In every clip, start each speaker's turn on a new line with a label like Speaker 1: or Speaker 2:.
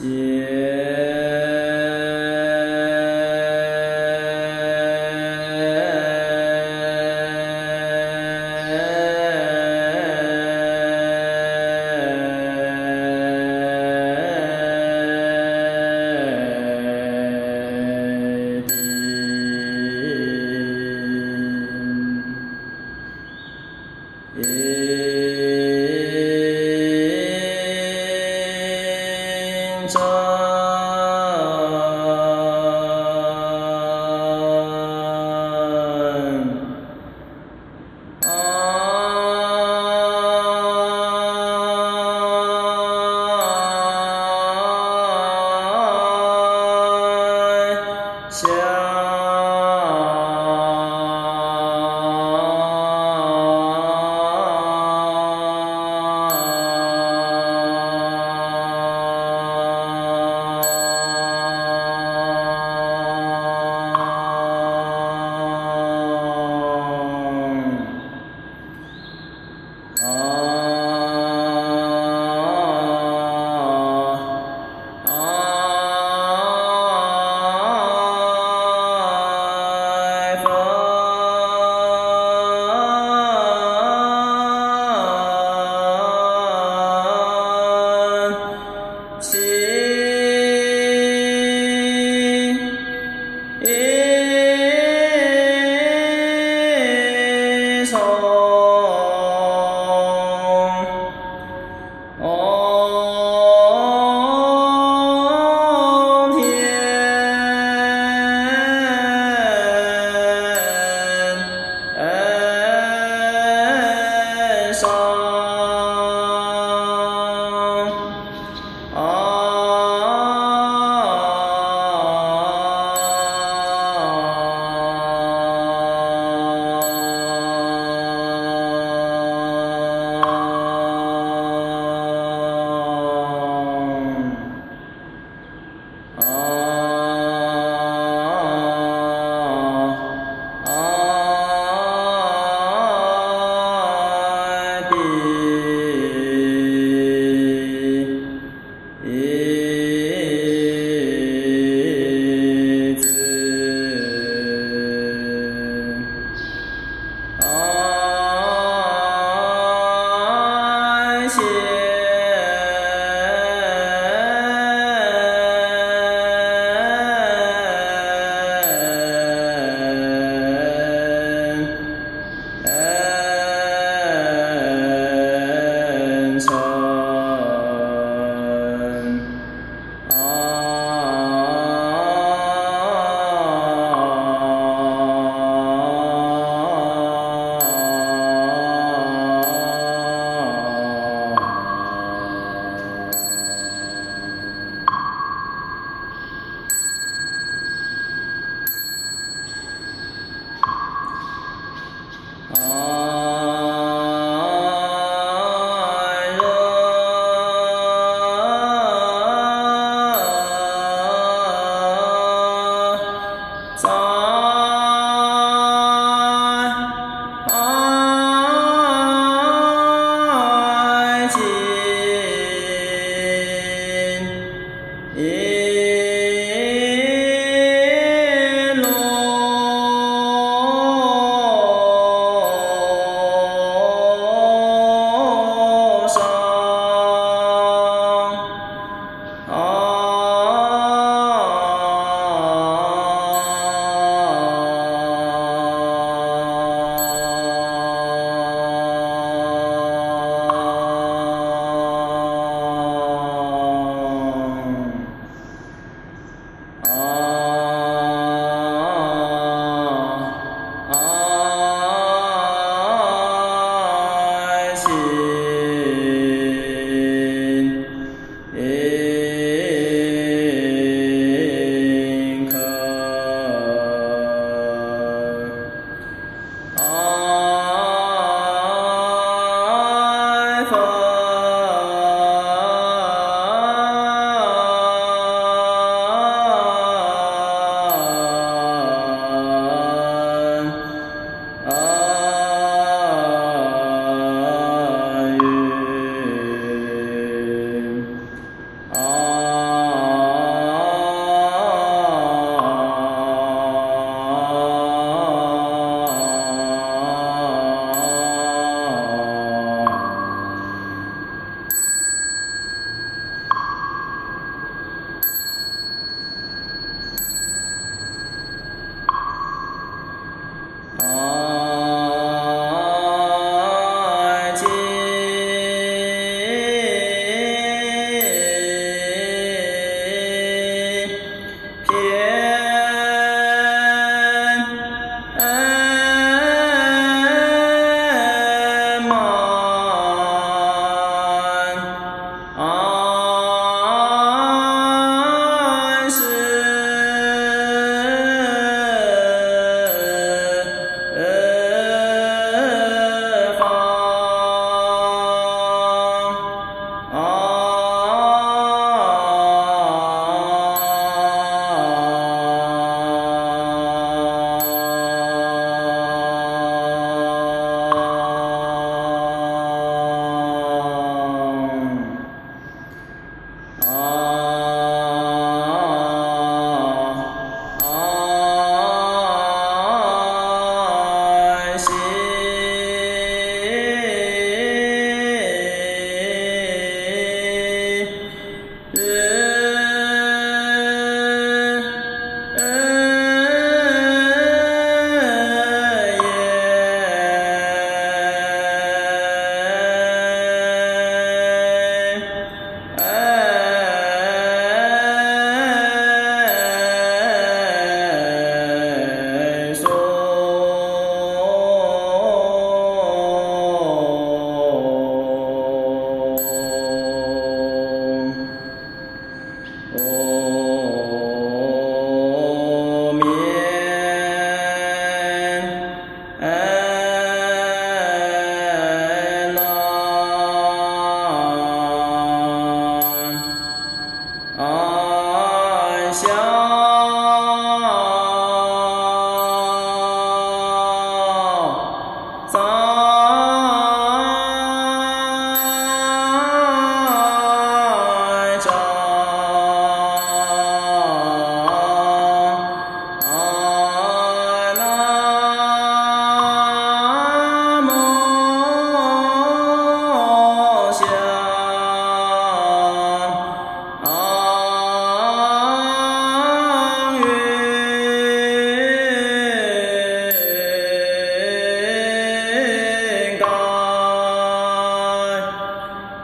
Speaker 1: 接 Oh.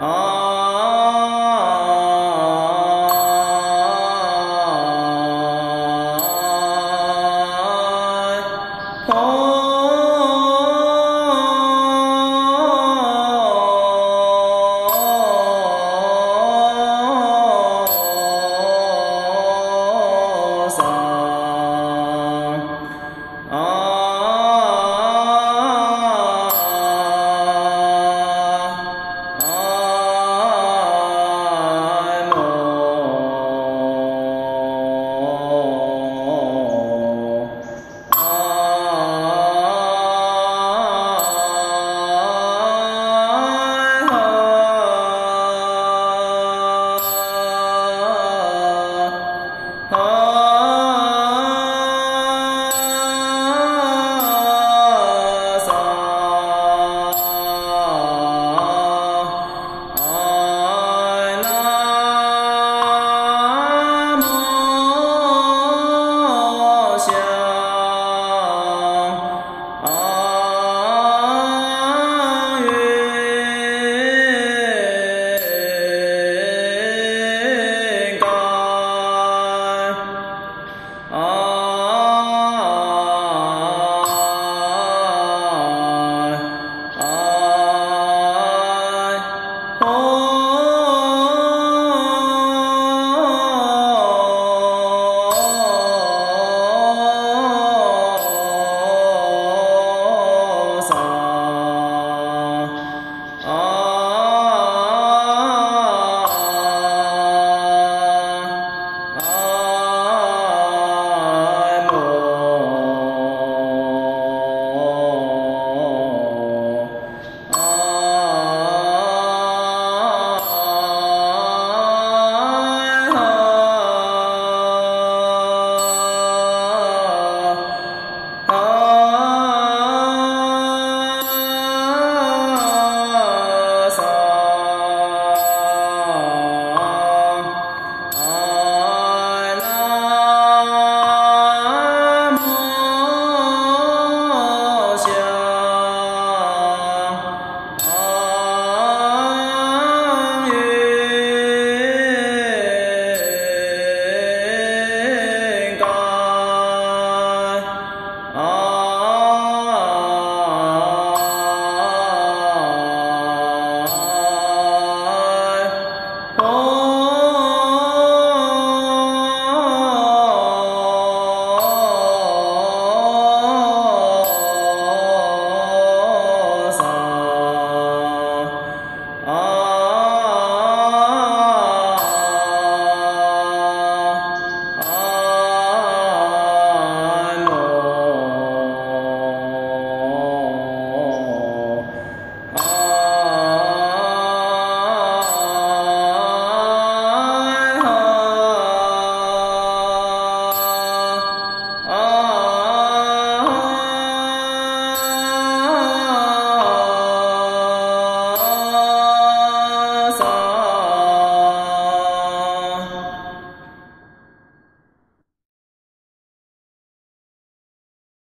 Speaker 1: Oh.